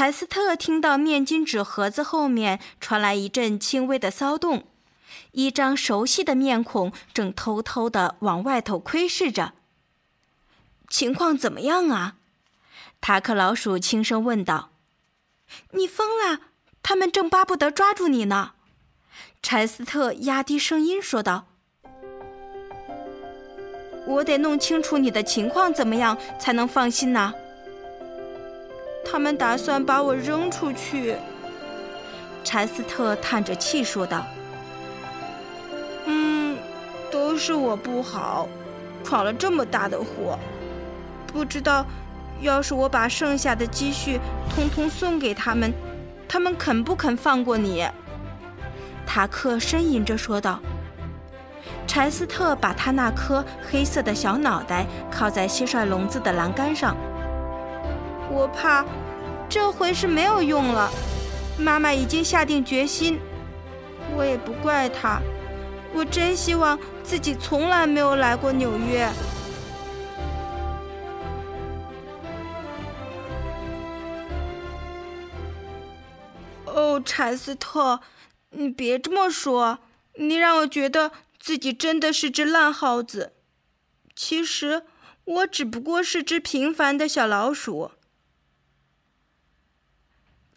柴斯特听到面巾纸盒子后面传来一阵轻微的骚动，一张熟悉的面孔正偷偷的往外头窥视着。情况怎么样啊？塔克老鼠轻声问道。“你疯了！他们正巴不得抓住你呢。”柴斯特压低声音说道。“我得弄清楚你的情况怎么样，才能放心呢。”他们打算把我扔出去。”柴斯特叹着气说道。“嗯，都是我不好，闯了这么大的祸。不知道，要是我把剩下的积蓄通通送给他们，他们肯不肯放过你？”塔克呻吟着说道。柴斯特把他那颗黑色的小脑袋靠在蟋蟀笼子的栏杆上。我怕，这回是没有用了。妈妈已经下定决心，我也不怪她。我真希望自己从来没有来过纽约。哦，柴斯特，你别这么说，你让我觉得自己真的是只烂耗子。其实，我只不过是只平凡的小老鼠。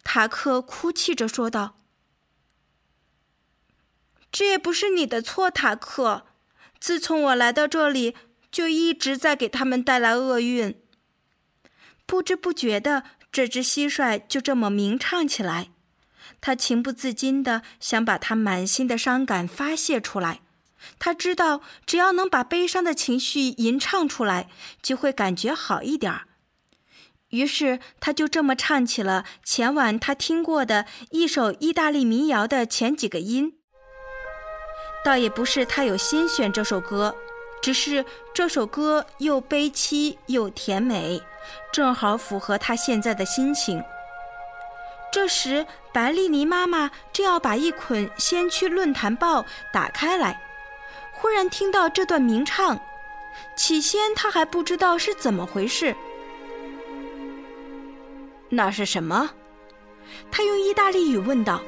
塔克哭泣着说道：“这也不是你的错，塔克。自从我来到这里，就一直在给他们带来厄运。不知不觉的，这只蟋蟀就这么鸣唱起来。他情不自禁的想把他满心的伤感发泄出来。他知道，只要能把悲伤的情绪吟唱出来，就会感觉好一点儿。”于是，他就这么唱起了前晚他听过的一首意大利民谣的前几个音。倒也不是他有心选这首歌，只是这首歌又悲凄又甜美，正好符合他现在的心情。这时，白丽妮妈妈正要把一捆《先驱论坛报》打开来，忽然听到这段鸣唱，起先他还不知道是怎么回事。那是什么？他用意大利语问道。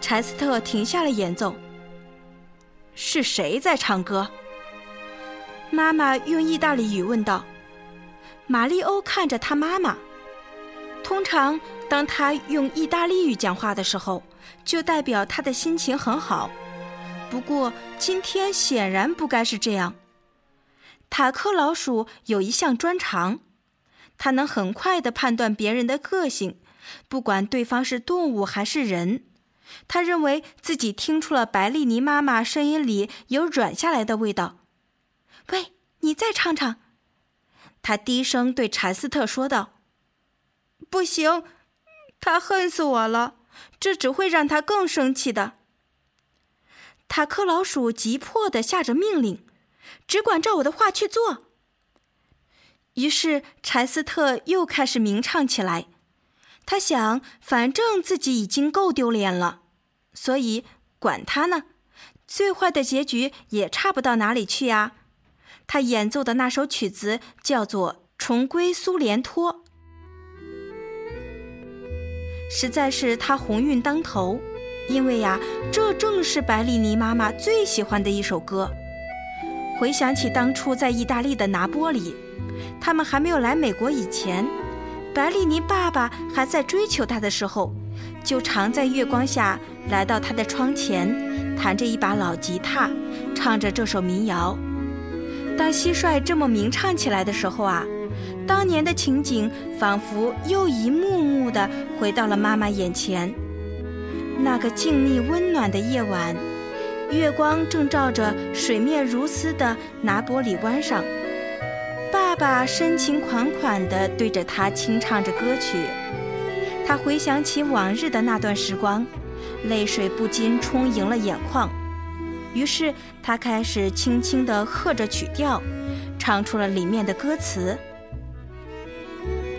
柴斯特停下了演奏。是谁在唱歌？妈妈用意大利语问道。玛丽欧看着他妈妈。通常，当他用意大利语讲话的时候，就代表他的心情很好。不过今天显然不该是这样。塔克老鼠有一项专长。他能很快地判断别人的个性，不管对方是动物还是人。他认为自己听出了白丽妮妈妈声音里有软下来的味道。喂，你再唱唱。他低声对柴斯特说道：“不行，他恨死我了，这只会让他更生气的。”塔克老鼠急迫地下着命令：“只管照我的话去做。”于是，柴斯特又开始鸣唱起来。他想，反正自己已经够丢脸了，所以管他呢，最坏的结局也差不到哪里去呀。他演奏的那首曲子叫做《重归苏联托》，实在是他鸿运当头，因为呀，这正是白丽妮妈妈最喜欢的一首歌。回想起当初在意大利的拿波里。他们还没有来美国以前，白丽妮爸爸还在追求她的时候，就常在月光下来到她的窗前，弹着一把老吉他，唱着这首民谣。当蟋蟀这么鸣唱起来的时候啊，当年的情景仿佛又一幕幕的回到了妈妈眼前。那个静谧温暖的夜晚，月光正照着水面如丝的拿玻里湾上，爸深情款款地对着他轻唱着歌曲。他回想起往日的那段时光，泪水不禁充盈了眼眶。于是他开始轻轻地和着曲调，唱出了里面的歌词。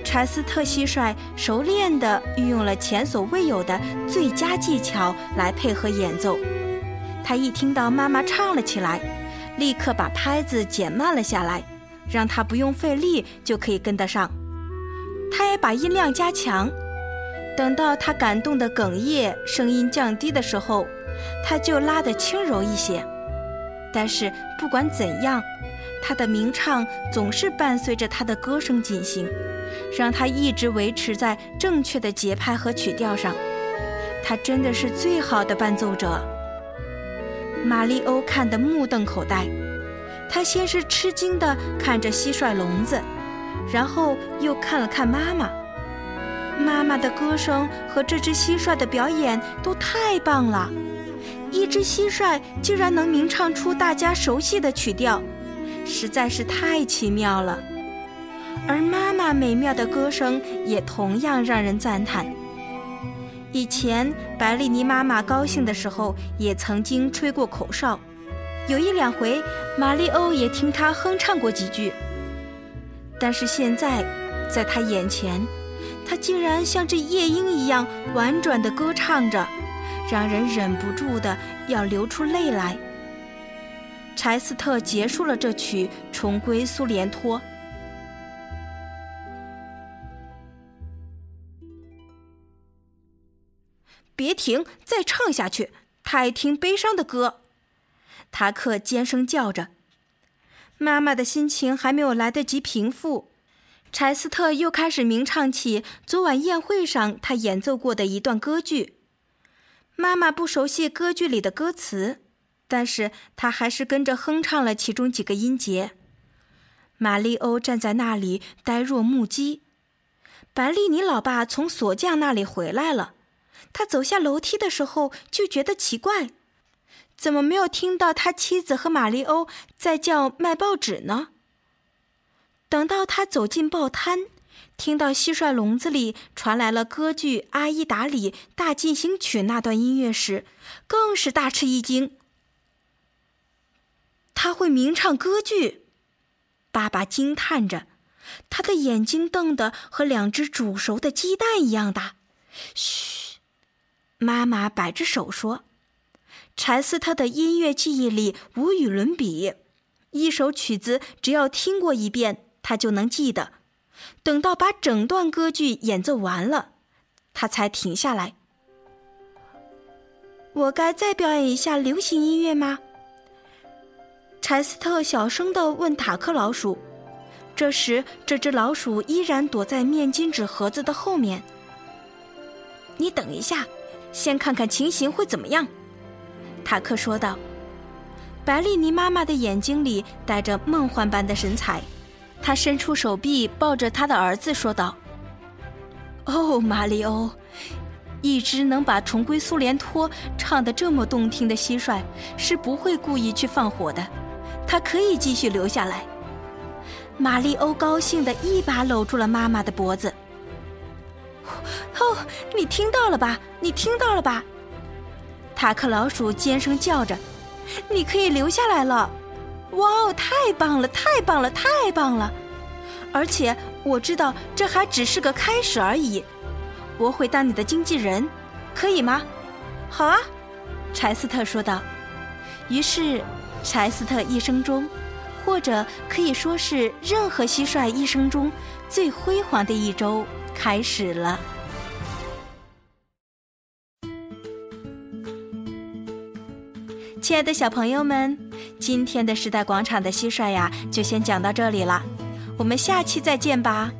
柴斯特蟋蟀熟练地运用了前所未有的最佳技巧来配合演奏。他一听到妈妈唱了起来，立刻把拍子减慢了下来，让他不用费力就可以跟得上。他也把音量加强。等到他感动的哽咽，声音降低的时候，他就拉得轻柔一些。但是不管怎样，他的鸣唱总是伴随着他的歌声进行，让他一直维持在正确的节拍和曲调上。他真的是最好的伴奏者。玛丽欧看得目瞪口呆，他先是吃惊地看着蟋蟀笼子，然后又看了看妈妈。妈妈的歌声和这只蟋蟀的表演都太棒了，一只蟋蟀竟然能鸣唱出大家熟悉的曲调，实在是太奇妙了。而妈妈美妙的歌声也同样让人赞叹。以前白丽妮妈妈高兴的时候也曾经吹过口哨，有一两回玛丽欧也听他哼唱过几句。但是现在，在他眼前。他竟然像这夜莺一样婉转地歌唱着，让人忍不住的要流出泪来。柴斯特结束了这曲，重归苏联托。别停，再唱下去！他爱听悲伤的歌。塔克尖声叫着。妈妈的心情还没有来得及平复。柴斯特又开始鸣唱起昨晚宴会上他演奏过的一段歌剧。妈妈不熟悉歌剧里的歌词，但是她还是跟着哼唱了其中几个音节。玛丽欧站在那里呆若木鸡。白丽尼老爸从锁匠那里回来了，他走下楼梯的时候就觉得奇怪，怎么没有听到他妻子和玛丽欧在叫卖报纸呢？等到他走进报摊，听到蟋蟀笼子里传来了歌剧《阿依达里大进行曲》那段音乐时，更是大吃一惊。他会鸣唱歌剧，爸爸惊叹着，他的眼睛瞪得和两只煮熟的鸡蛋一样大。嘘，妈妈摆着手说：“柴斯特的音乐记忆力无与伦比，一首曲子只要听过一遍。”他就能记得，等到把整段歌剧演奏完了，他才停下来。我该再表演一下流行音乐吗？柴斯特小声地问塔克老鼠。这时，这只老鼠依然躲在面巾纸盒子的后面。你等一下，先看看情形会怎么样。塔克说道。白丽妮妈妈的眼睛里带着梦幻般的神采。他伸出手臂抱着他的儿子说道：“哦，马里欧，一只能把《重归苏联托》唱得这么动听的蟋蟀是不会故意去放火的，它可以继续留下来。”马里欧高兴地一把搂住了妈妈的脖子。“哦，你听到了吧？你听到了吧？”塔克老鼠尖声叫着：“你可以留下来了。”哇哦，太棒了，太棒了，太棒了！而且我知道这还只是个开始而已。我会当你的经纪人，可以吗？好啊，柴斯特说道。于是，柴斯特一生中，或者可以说是任何蟋蟀一生中最辉煌的一周开始了。亲爱的小朋友们。今天的时代广场的蟋蟀呀，就先讲到这里了，我们下期再见吧。